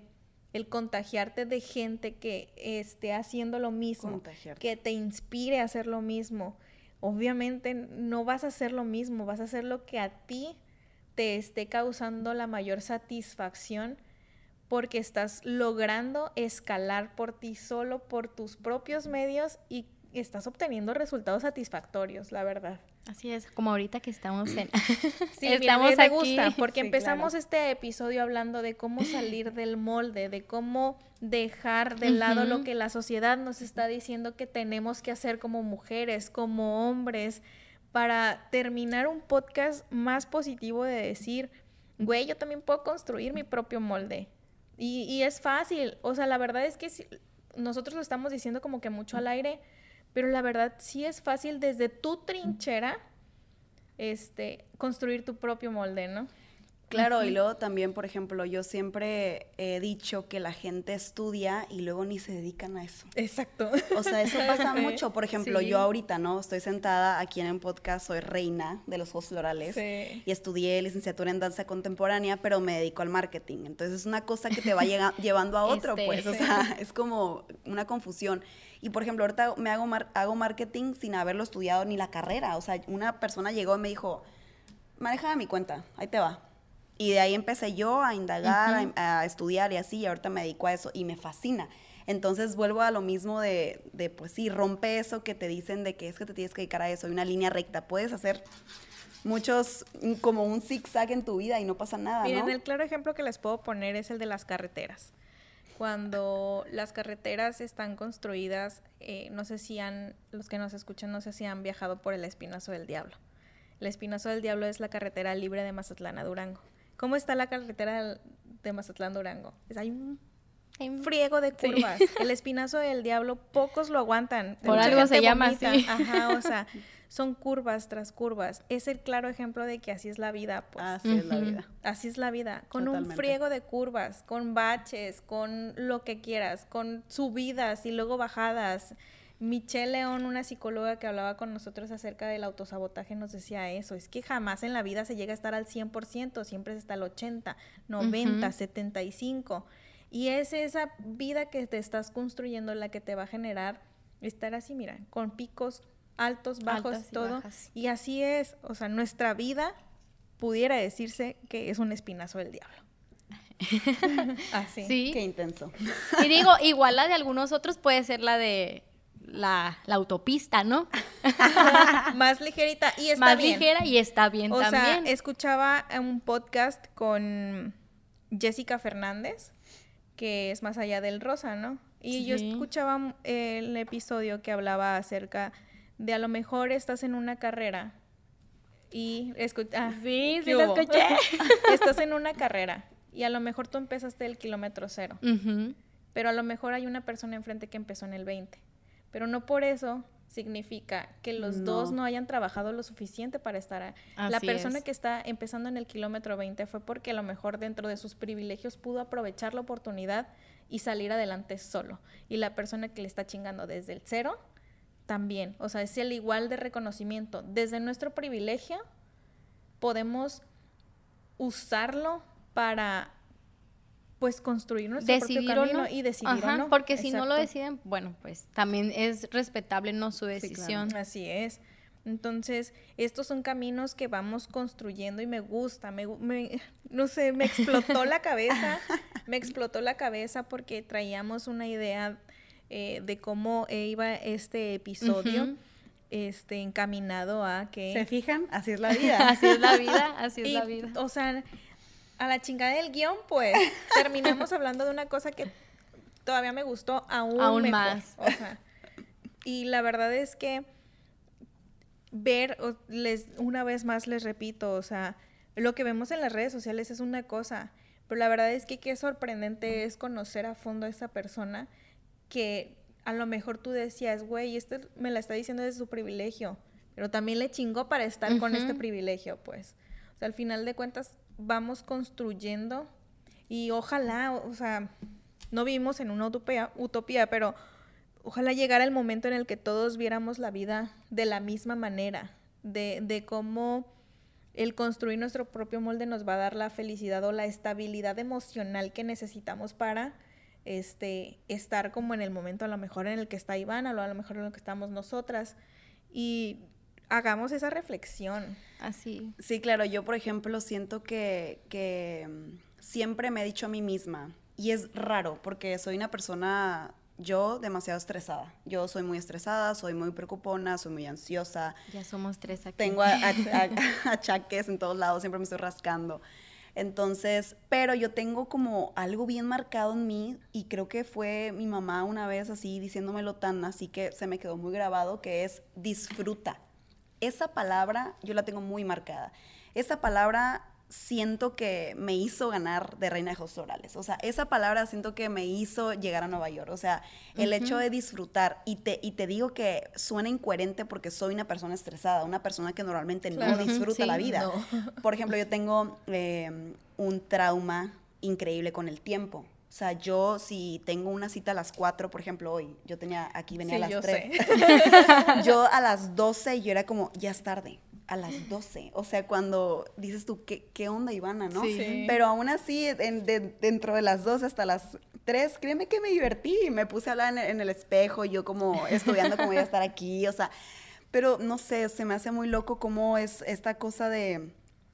el contagiarte de gente que esté haciendo lo mismo, que te inspire a hacer lo mismo. Obviamente no vas a hacer lo mismo, vas a hacer lo que a ti te esté causando la mayor satisfacción porque estás logrando escalar por ti solo, por tus propios medios y estás obteniendo resultados satisfactorios, la verdad. Así es, como ahorita que estamos en... Sí, mira, estamos me aquí. gusta porque Sí, empezamos claro. este episodio hablando de cómo salir del molde, de cómo dejar de lado lo que la sociedad nos está diciendo que tenemos que hacer como mujeres, como hombres, para terminar un podcast más positivo de decir, güey, yo también puedo construir mi propio molde. Y, y es fácil, o sea, la verdad es que sí- nosotros lo estamos diciendo como que mucho al aire, pero la verdad sí es fácil desde tu trinchera este, construir tu propio molde, ¿no? Claro, y luego también, por ejemplo, yo siempre he dicho que la gente estudia y luego ni se dedican a eso. Exacto. O sea, eso pasa mucho. Por ejemplo, Sí. yo ahorita, ¿no? Estoy sentada aquí en un podcast, soy reina de los juegos florales Sí. y estudié licenciatura en danza contemporánea, pero me dedico al marketing. Entonces es una cosa que te va llevando a otro, Este, pues. O sí. sea, es como una confusión. Y por ejemplo, ahorita me hago, mar- hago marketing sin haberlo estudiado ni la carrera. O sea, una persona llegó y me dijo, maneja mi cuenta, ahí te va. Y de ahí empecé yo a indagar, a, a estudiar y así, y ahorita me dedico a eso y me fascina. Entonces vuelvo a lo mismo de, de, pues sí, rompe eso que te dicen de que es que te tienes que dedicar a eso, hay una línea recta. Puedes hacer muchos, mm, como un zigzag en tu vida y no pasa nada, Miren, ¿no? el claro ejemplo que les puedo poner es el de las carreteras. Cuando las carreteras están construidas, eh, no sé si han, los que nos escuchan, no sé si han viajado por el Espinazo del Diablo. El Espinazo del Diablo es la carretera libre de Mazatlán a Durango. ¿Cómo está la carretera de Mazatlán a Durango? Es, hay un friego de Sí. curvas. El espinazo del diablo, pocos lo aguantan. Por Mucha algo se llama vomita. así. Ajá, o sea, son curvas tras curvas. Es el claro ejemplo de que así es la vida, pues. Así es la vida. Así es la vida, con un friego de curvas, con baches, con lo que quieras, con subidas y luego bajadas. Michelle León, una psicóloga que hablaba con nosotros acerca del autosabotaje, nos decía eso, es que jamás en la vida se llega a estar al 100%, siempre se está al 80, 90, Ujú. 75. Y es esa vida que te estás construyendo la que te va a generar estar así, mira, con picos altos, bajos, Altas y todo. bajas. Y así es, o sea, nuestra vida pudiera decirse que es un espinazo del diablo. Así. Sí. Qué intenso. Y digo, igual la de algunos otros puede ser la de la, la autopista, ¿no? Más ligerita y está Más bien. ligera y está bien o también. sea, escuchaba un podcast con Jessica Fernández, que es más allá del rosa, ¿no? Y yo escuchaba eh, el episodio que hablaba acerca de a lo mejor estás en una carrera y escucha. Sí, sí ¿qué lo escuché. Estás en una carrera y a lo mejor tú empezaste el kilómetro cero, pero a lo mejor hay una persona enfrente que empezó en el 20. Pero no por eso significa que los No. dos no hayan trabajado lo suficiente para estar a- la persona es. que está empezando en el kilómetro 20 fue porque a lo mejor dentro de sus privilegios pudo aprovechar la oportunidad y salir adelante solo. Y la persona que le está chingando desde el cero también, o sea, es el igual de reconocimiento. Desde nuestro privilegio podemos usarlo para pues construir nuestro decidir propio o camino no. y decidir Ajá, o no. Porque si no lo deciden, bueno, pues también es respetable no su claro. decisión. Así es. Entonces, estos son caminos que vamos construyendo y me gusta, me, me- no sé, me explotó la cabeza, me explotó la cabeza porque traíamos una idea eh, de cómo iba este episodio, este, encaminado a que... ¿Se fijan? Así es la vida. Así es la vida, así es Y, la vida. O sea, a la chingada del guion, pues, terminamos hablando de una cosa que todavía me gustó aún, Aún mejor. más. O sea, y la verdad es que ver, les, una vez más les repito, o sea, lo que vemos en las redes sociales es una cosa, pero la verdad es que qué sorprendente es conocer a fondo a esa persona que a lo mejor tú decías, güey, este me la está diciendo desde su privilegio, pero también le chingó para estar con este privilegio, pues. O sea, al final de cuentas vamos construyendo y ojalá, o sea, no vivimos en una utopía, utopía, pero ojalá llegara el momento en el que todos viéramos la vida de la misma manera, de, de cómo el construir nuestro propio molde nos va a dar la felicidad o la estabilidad emocional que necesitamos para este, estar como en el momento a lo mejor en el que está Iván, a lo, a lo mejor en el que estamos nosotras. Y hagamos esa reflexión. Así. Sí, claro, yo por ejemplo siento que, que mm, siempre me he dicho a mí misma, y es raro porque soy una persona, yo demasiado estresada, yo soy muy estresada, soy muy preocupona, soy muy ansiosa, Ya somos tres aquí. tengo achaques en todos lados, siempre me estoy rascando. Entonces, pero yo tengo como algo bien marcado en mí y creo que fue mi mamá una vez así diciéndomelo tan así que se me quedó muy grabado que es disfruta. Esa palabra yo la tengo muy marcada. Esa palabra siento que me hizo ganar de Reina de Jos Orales. O sea, esa palabra siento que me hizo llegar a Nueva York. O sea, el hecho de disfrutar. Y te, y te digo que suena incoherente porque soy una persona estresada, una persona que normalmente Claro. no disfruta Sí, la vida. no. Por ejemplo, yo tengo eh, un trauma increíble con el tiempo. O sea, yo si tengo una cita a las 4, por ejemplo, hoy, yo tenía, aquí venía Sí, a yo las 3. sé. Yo a las 12 yo era como, ya es tarde, a las 12. O sea, cuando dices tú, ¿qué, qué onda, Ivana, no? Sí. Pero aún así, en- de- dentro de las 12 hasta las 3, créeme que me divertí. Me puse a hablar en, el- en el espejo, yo como estudiando cómo iba a estar aquí, o sea, pero no sé, se me hace muy loco cómo es esta cosa de...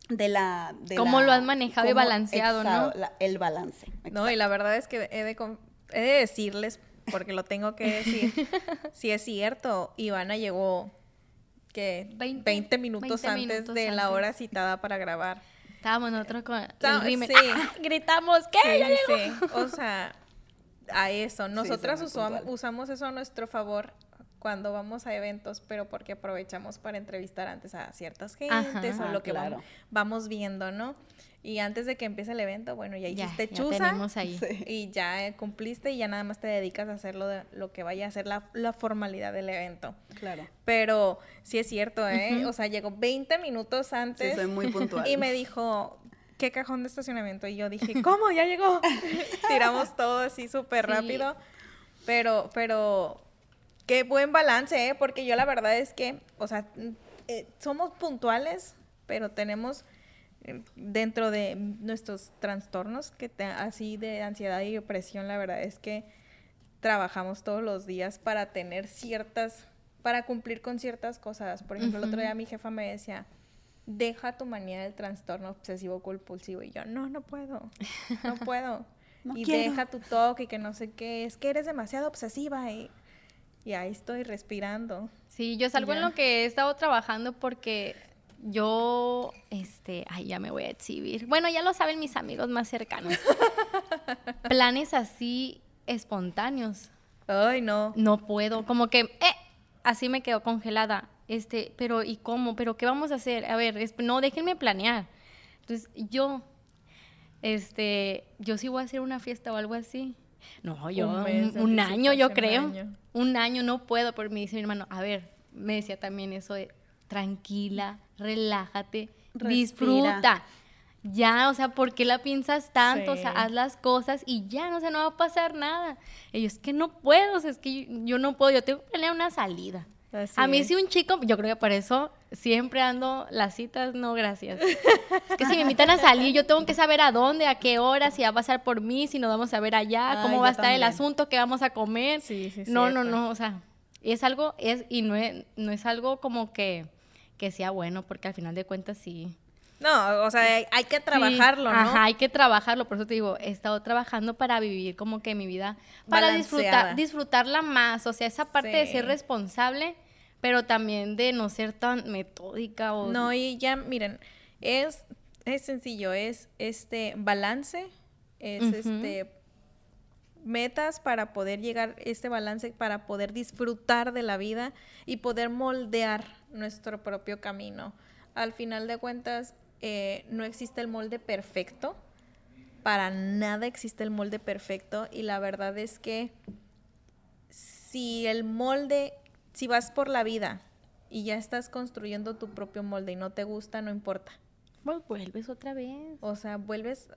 De la, de Cómo la- lo has manejado y balanceado, ¿no? la- el balance. No, y la verdad es que he de, he de decirles, porque lo tengo que decir, si es cierto, Ivana llegó que 20, 20, minutos 20 antes minutos de la hora citada para grabar. Estábamos nosotros con el sí. ¡Ah! Gritamos, ¿qué? Sí, Ya llegó. sí. O sea, a eso. Nosotras muy usam- puntual. usamos eso a nuestro favor cuando vamos a eventos, pero porque aprovechamos para entrevistar antes a ciertas gentes Ajá, o lo que claro. vamos, vamos viendo, ¿no? Y antes de que empiece el evento, bueno, ya Ya, hiciste ya chuza tenemos ahí. Y ya eh, cumpliste y ya nada más te dedicas a hacer lo, de- lo que vaya a ser la, la formalidad del evento. Claro. Pero sí es cierto, ¿eh? O sea, llegó 20 minutos antes. Sí, soy muy puntual. Y me dijo, ¿qué cajón de estacionamiento? Y yo dije, ¿cómo? Ya llegó. Tiramos todo así súper Sí. rápido. Pero, pero, qué buen balance, ¿eh? Porque yo la verdad es que, o sea, eh, somos puntuales, pero tenemos eh, dentro de nuestros trastornos, que te- así de ansiedad y depresión, la verdad es que trabajamos todos los días para tener ciertas, para cumplir con ciertas cosas. Por ejemplo, el otro día mi jefa me decía, deja tu manía del trastorno obsesivo compulsivo. Y yo, no, no puedo, no puedo. No y quiero. deja tu toque y que no sé qué, es que eres demasiado obsesiva. Y, y ahí estoy respirando. Sí, yo es algo en lo que he estado trabajando porque yo, este, ay, ya me voy a exhibir. Bueno, ya lo saben mis amigos más cercanos. Planes así espontáneos. Ay, no. No puedo, como que, eh, así me quedo congelada. este, pero ¿y cómo? ¿Pero qué vamos a hacer? A ver, no, déjenme planear. Entonces, yo, este, yo sí voy a hacer una fiesta o algo así. No, yo, un, año, yo creo. Un año. no puedo, pero me dice mi hermano, a ver, me decía también eso de tranquila, relájate, disfruta. Ya, o sea, ¿por qué la piensas tanto? O sea, haz las cosas y ya, no, sé, no va a pasar nada. Ellos, es que no puedo, o sea, es que yo, no puedo, yo tengo que planear una salida. A mí si un chico, yo creo que por eso siempre ando las citas, no gracias. es que si me invitan a salir, yo tengo que saber a dónde, a qué hora, si va a pasar por mí, si nos vamos a ver allá, cómo va a estar el asunto, qué vamos a comer. Sí, sí, no, no, no, o sea, es algo, es, y no es, no es algo como que, que sea bueno, porque al final de cuentas sí no, o sea, hay, que trabajarlo, ¿no? Ajá, hay que trabajarlo, por eso te digo, he estado trabajando para vivir como que mi vida, para disfrutar, disfrutarla más, o sea, esa parte de ser responsable, pero también de no ser tan metódica o... No, y ya, miren, es, es sencillo, es este balance, es este metas para poder llegar este balance, para poder disfrutar de la vida y poder moldear nuestro propio camino. Al final de cuentas, eh, no existe el molde perfecto, para nada existe el molde perfecto y la verdad es que si el molde, si vas por la vida y ya estás construyendo tu propio molde y no te gusta, no importa. Pues vuelves otra vez. O sea, vuelves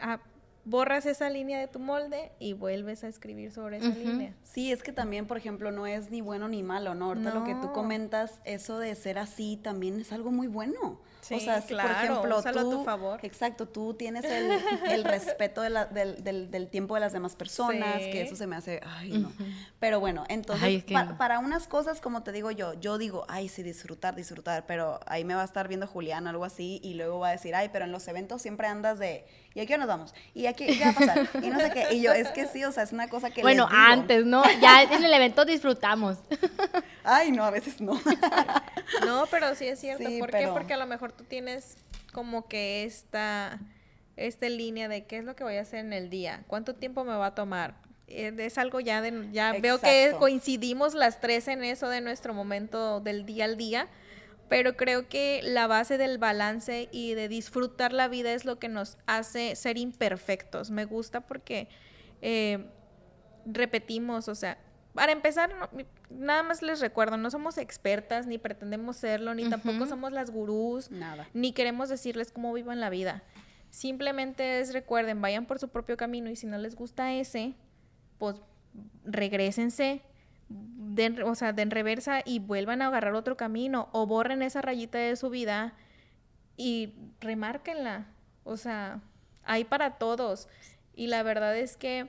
a borras esa línea de tu molde y vuelves a escribir sobre esa línea. Sí, es que también, por ejemplo, no es ni bueno ni malo, ¿no? Ahorita lo que tú comentas, eso de ser así también es algo muy bueno. O sea, por ejemplo, tú, a tu favor. Exacto, tú tienes el, respeto del, tiempo de las demás personas, que eso se me hace, ay, no. Pero bueno, entonces, para unas cosas, como te digo yo, yo digo, ay, sí, disfrutar, disfrutar, pero ahí me va a estar viendo Julián algo así y luego va a decir, ay, pero en los eventos siempre andas de ¿y aquí nos vamos? ¿Y aquí qué va a pasar? Y no sé qué. Y yo, es que sí, o sea, es una cosa que. Bueno, antes, ¿no? Ya en el evento disfrutamos. Ay, no, a veces no. no, pero sí es cierto. ¿Por qué? Porque a lo mejor tú tienes como que esta, esta línea de qué es lo que voy a hacer en el día, cuánto tiempo me va a tomar. Eh, es algo ya de, ya veo que coincidimos las tres en eso de nuestro momento del día al día pero creo que la base del balance y de disfrutar la vida es lo que nos hace ser imperfectos. Me gusta porque eh, repetimos, o sea, para empezar, nada más les recuerdo, no somos expertas, ni pretendemos serlo, ni tampoco somos las gurús, nada. ni queremos decirles cómo vivan la vida. Simplemente es, recuerden, vayan por su propio camino y si no les gusta ese, pues regresense, den, o sea, den reversa y vuelvan a agarrar otro camino o borren esa rayita de su vida y remárquenla. O sea, hay para todos. Y la verdad es que...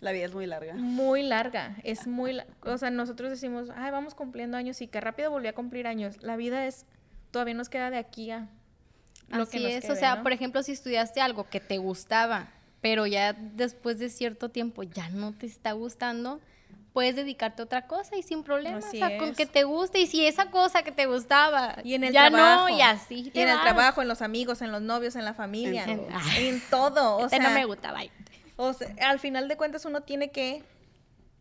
La vida es muy larga. Muy larga, es muy... O sea, nosotros decimos, ay, vamos cumpliendo años y que rápido volví a cumplir años. La vida es... Todavía nos queda de aquí a... Lo Así que es, o sea, por ejemplo, si estudiaste algo que te gustaba, pero ya después de cierto tiempo ya no te está gustando, puedes dedicarte a otra cosa y sin problema, o sea, con que te guste y si esa cosa que te gustaba y en el ya trabajo, no y así y en el trabajo, en los amigos, en los novios, en la familia, en, todo, o sea, no me gusta, O sea, al final de cuentas uno tiene que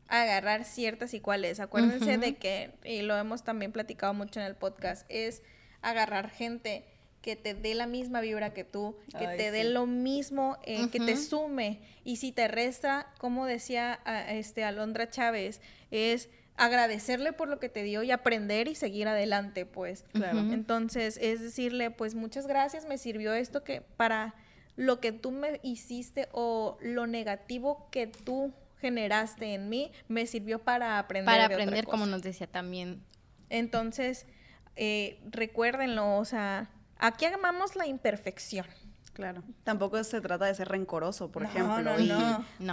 agarrar ciertas y cuáles. Acuérdense de que y lo hemos también platicado mucho en el podcast, es agarrar gente que te dé la misma vibra que tú, que te dé lo mismo, eh, que te sume. Y si te resta, como decía este Alondra Chávez, es agradecerle por lo que te dio y aprender y seguir adelante, pues. Claro. Entonces, es decirle, pues muchas gracias, me sirvió esto que para lo que tú me hiciste o lo negativo que tú generaste en mí, me sirvió para aprender. Para aprender, como nos decía también. Entonces, eh, recuérdenlo, o sea, Aquí amamos la imperfección. Claro. Tampoco se trata de ser rencoroso, por ejemplo, y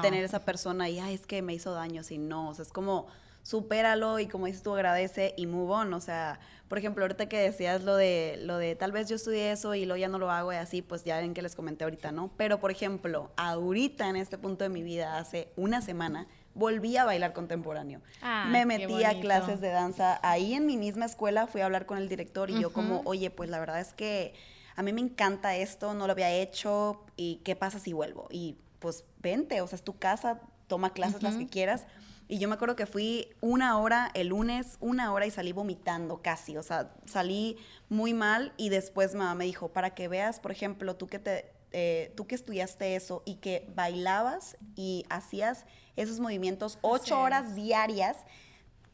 tener esa persona y, ay, es que me hizo daño, si no, o sea, es como supéralo y como dices tú, agradece y move on, o sea, por ejemplo, ahorita que decías lo de, lo de tal vez yo estudié eso y luego ya no lo hago y así, pues ya ven que les comenté ahorita, ¿no? Pero, por ejemplo, ahorita en este punto de mi vida, hace una semana, volví a bailar contemporáneo. Ah, me metí a clases de danza. Ahí en mi misma escuela fui a hablar con el director y yo como, oye, pues la verdad es que a mí me encanta esto, no lo había hecho y qué pasa si vuelvo. Y pues vente, o sea, es tu casa, toma clases las que quieras. Y yo me acuerdo que fui una hora el lunes, una hora y salí vomitando casi. O sea, salí muy mal y después mamá me dijo, para que veas, por ejemplo, tú que, te, eh, tú que estudiaste eso y que bailabas y hacías esos movimientos ocho horas diarias,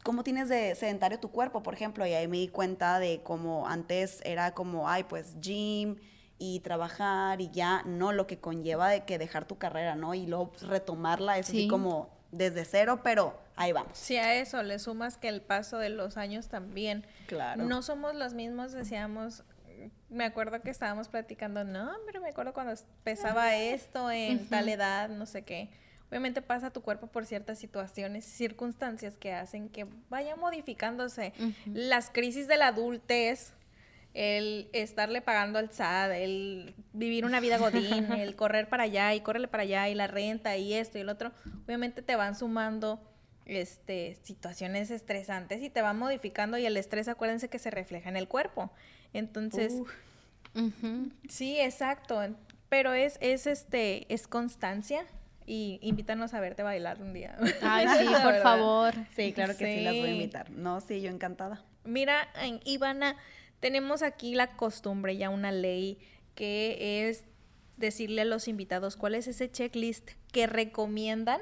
¿cómo tienes de sedentario tu cuerpo, por ejemplo? Y ahí me di cuenta de cómo antes era como, ay, pues gym y trabajar y ya, no lo que conlleva de que dejar tu carrera, ¿no? Y luego retomarla es así como desde cero, pero ahí vamos. Sí, a eso le sumas que el paso de los años también. Claro. No somos los mismos, decíamos, me acuerdo que estábamos platicando, no, pero me acuerdo cuando pesaba esto en tal edad, no sé qué. Obviamente pasa tu cuerpo por ciertas situaciones, circunstancias que hacen que vaya modificándose. Las crisis de la adultez, el estarle pagando al SAD, el vivir una vida godín, el correr para allá y correrle para allá y la renta y esto y el otro, obviamente te van sumando este, situaciones estresantes y te van modificando y el estrés, acuérdense que se refleja en el cuerpo. Entonces, sí, exacto, pero es, es, este, es constancia y invítanos a verte bailar un día. Ay, sí, por favor. Sí, claro que sí. las voy a invitar. No, sí, yo encantada. Mira, Ivana, tenemos aquí la costumbre, ya una ley, que es decirle a los invitados cuál es ese checklist que recomiendan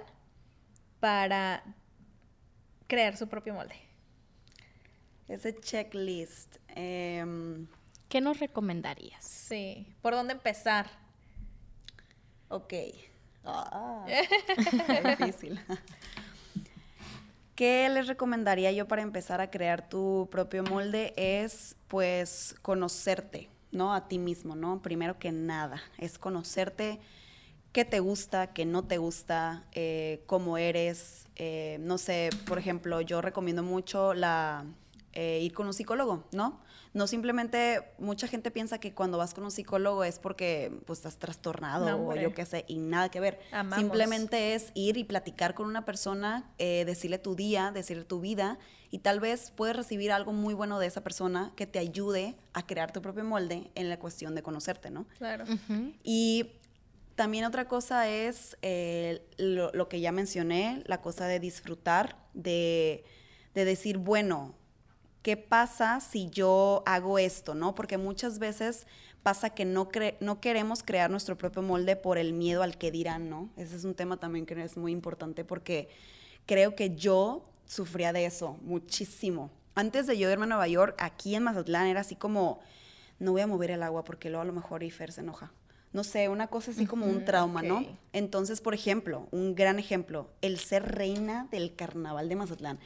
para crear su propio molde. Ese checklist. Em, ¿Qué nos recomendarías? Sí, ¿por dónde empezar? Ok. Ah, difícil. ¿Qué les recomendaría yo para empezar a crear tu propio molde? Es pues conocerte, ¿no? A ti mismo, ¿no? Primero que nada, es conocerte qué te gusta, qué no te gusta, eh, cómo eres. Eh, no sé, por ejemplo, yo recomiendo mucho la, eh, ir con un psicólogo, ¿no? No simplemente, mucha gente piensa que cuando vas con un psicólogo es porque pues estás trastornado o yo qué sé, y nada que ver. Simplemente es ir y platicar con una persona, eh, decirle tu día, decirle tu vida, y tal vez puedes recibir algo muy bueno de esa persona que te ayude a crear tu propio molde en la cuestión de conocerte, ¿no? Claro. Y también otra cosa es eh, lo, que ya mencioné, la cosa de disfrutar, de, de decir, bueno, ¿qué pasa si yo hago esto? ¿no? Porque muchas veces pasa que no, no queremos crear nuestro propio molde por el miedo al que dirán, ¿no? Ese es un tema también que es muy importante porque creo que yo sufría de eso muchísimo. Antes de yo irme a Nueva York, aquí en Mazatlán era así como, no voy a mover el agua porque luego a lo mejor Ifer se enoja. No sé, una cosa así como un trauma, ¿no? Entonces, por ejemplo, un gran ejemplo, el ser reina del carnaval de Mazatlán.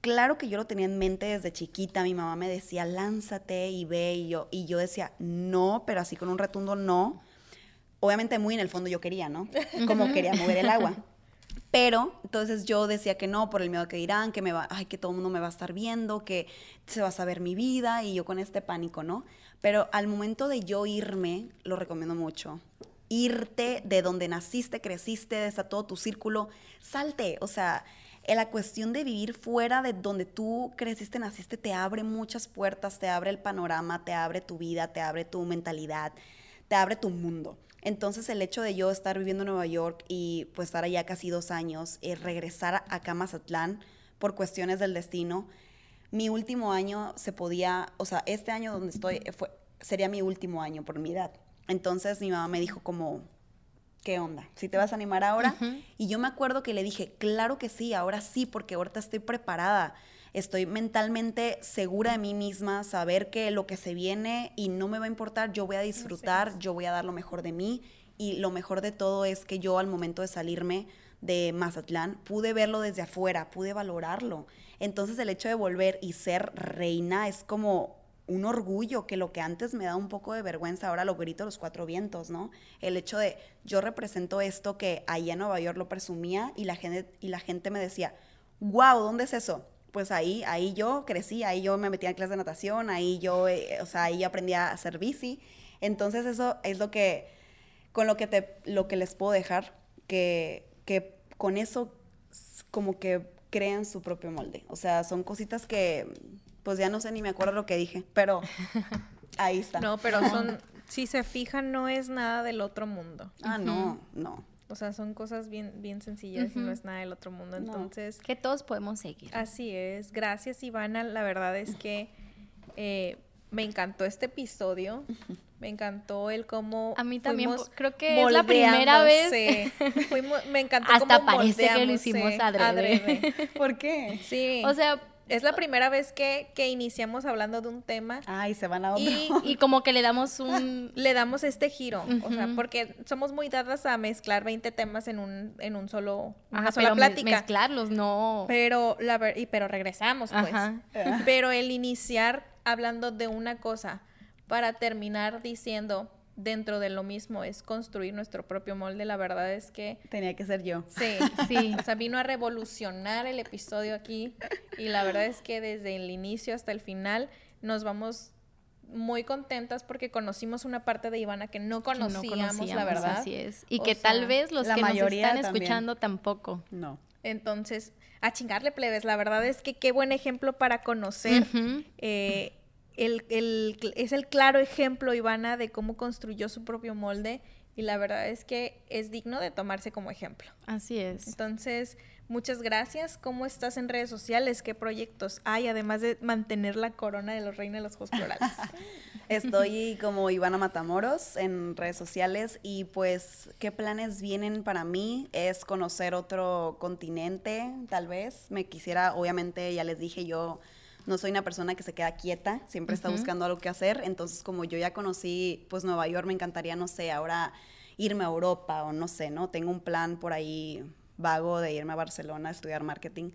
Claro que yo lo tenía en mente desde chiquita, mi mamá me decía, lánzate y ve, y yo, y yo decía, no, pero así con un retundo no. Obviamente muy en el fondo yo quería, ¿no? Como quería mover el agua. Pero entonces yo decía que no, por el miedo que dirán, que me va, ay, que todo el mundo me va a estar viendo, que se va a saber mi vida y yo con este pánico, ¿no? Pero al momento de yo irme, lo recomiendo mucho. Irte de donde naciste, creciste, de todo tu círculo, salte, o sea, la cuestión de vivir fuera de donde tú creciste, naciste, te abre muchas puertas, te abre el panorama, te abre tu vida, te abre tu mentalidad, te abre tu mundo. Entonces el hecho de yo estar viviendo en Nueva York y pues estar allá casi dos años, y regresar acá a Mazatlán por cuestiones del destino, mi último año se podía, o sea, este año donde estoy fue, sería mi último año por mi edad. Entonces mi mamá me dijo como, ¿qué onda? ¿Si te vas a animar ahora? Y yo me acuerdo que le dije, claro que sí, ahora sí, porque ahorita estoy preparada. Estoy mentalmente segura de mí misma, saber que lo que se viene y no me va a importar, yo voy a disfrutar, yo voy a dar lo mejor de mí. Y lo mejor de todo es que yo al momento de salirme de Mazatlán pude verlo desde afuera, pude valorarlo. Entonces el hecho de volver y ser reina es como un orgullo que lo que antes me da un poco de vergüenza, ahora lo grito a los cuatro vientos, ¿no? El hecho de yo represento esto que allá en Nueva York lo presumía y la gente, y la gente me decía, wow, ¿dónde es eso? Pues ahí, ahí yo crecí, ahí yo me metí en clase de natación, ahí yo, eh, o sea, ahí aprendí a hacer bici. Entonces eso es lo que, con lo que, te, lo que les puedo dejar, que, que con eso como que crean su propio molde. O sea, son cositas que pues ya no sé ni me acuerdo lo que dije, pero ahí está. No, pero son, si se fijan, no es nada del otro mundo. Ah, no, no. O sea, son cosas bien, bien sencillas y no es nada del otro mundo. Entonces. Que todos podemos seguir. Así es. Gracias, Ivana. La verdad es que eh, me encantó este episodio. Me encantó el cómo. A mí también. Creo que es la primera vez. me encantó Hasta parece que lo hicimos adrede. ¿Por qué? Sí. O sea, es la primera vez que, que, iniciamos hablando de un tema. Ay, se van a otro. Y, y como que le damos un... le damos este giro, o sea, porque somos muy dadas a mezclar 20 temas en un, en un solo, una sola plática. mezclarlos, no. Pero, la, y, pero regresamos, pues. Pero el iniciar hablando de una cosa para terminar diciendo dentro de lo mismo es construir nuestro propio molde. La verdad es que... Tenía que ser yo. Sí, sí. O sea, vino a revolucionar el episodio aquí y la verdad es que desde el inicio hasta el final nos vamos muy contentas porque conocimos una parte de Ivana que no conocíamos, la verdad. Así es. Y que tal vez los que nos están escuchando tampoco. No. Entonces, a chingarle plebes, la verdad es que qué buen ejemplo para conocer el, es el claro ejemplo, Ivana, de cómo construyó su propio molde y la verdad es que es digno de tomarse como ejemplo. Así es. Entonces, muchas gracias. ¿Cómo estás en redes sociales? ¿Qué proyectos hay, además de mantener la corona de los reinos de los Juegos Florales? Estoy como Ivana Matamoros en redes sociales y pues, ¿qué planes vienen para mí? Es conocer otro continente, tal vez. Me quisiera, obviamente, ya les dije yo no soy una persona que se queda quieta, siempre está buscando algo que hacer, entonces como yo ya conocí pues Nueva York, me encantaría, no sé, ahora irme a Europa o no sé, ¿no? Tengo un plan por ahí vago de irme a Barcelona a estudiar marketing.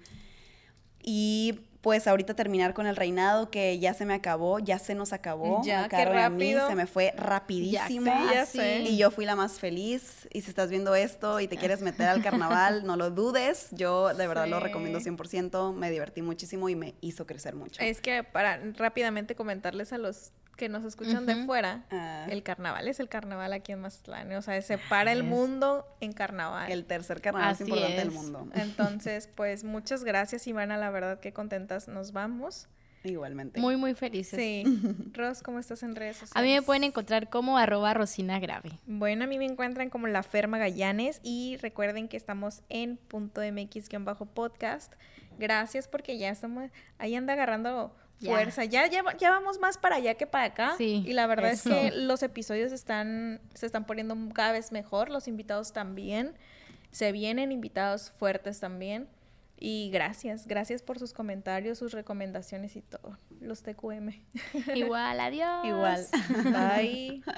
Y pues ahorita terminar con el reinado que ya se me acabó, ya se nos acabó. Ya, qué rápido. se me fue rapidísimo. Ya sé, Y yo fui la más feliz. Y si estás viendo esto y te quieres meter al carnaval, no lo dudes. Yo de verdad lo recomiendo 100%. Me divertí muchísimo y me hizo crecer mucho. Es que para rápidamente comentarles a los que nos escuchan de fuera, ah. el carnaval es el carnaval aquí en Mazatlán. O sea, se para el mundo en carnaval. El tercer carnaval más importante del mundo. Entonces, pues muchas gracias, Ivana. La verdad que contentas nos vamos. Igualmente. Muy, muy felices. Sí. Ros, ¿cómo estás en redes sociales? A mí me pueden encontrar como arroba Rosina Grave. Bueno, a mí me encuentran como La Ferma Gallanes y recuerden que estamos en punto MX-podcast. Gracias porque ya estamos, ahí anda agarrando fuerza. Ya, ya, vamos más para allá que para acá. y la verdad es que los episodios están, se están poniendo cada vez mejor, los invitados también. Se vienen invitados fuertes también. Y gracias, gracias por sus comentarios, sus recomendaciones y todo. Los TQM. Igual, adiós. Igual. Bye.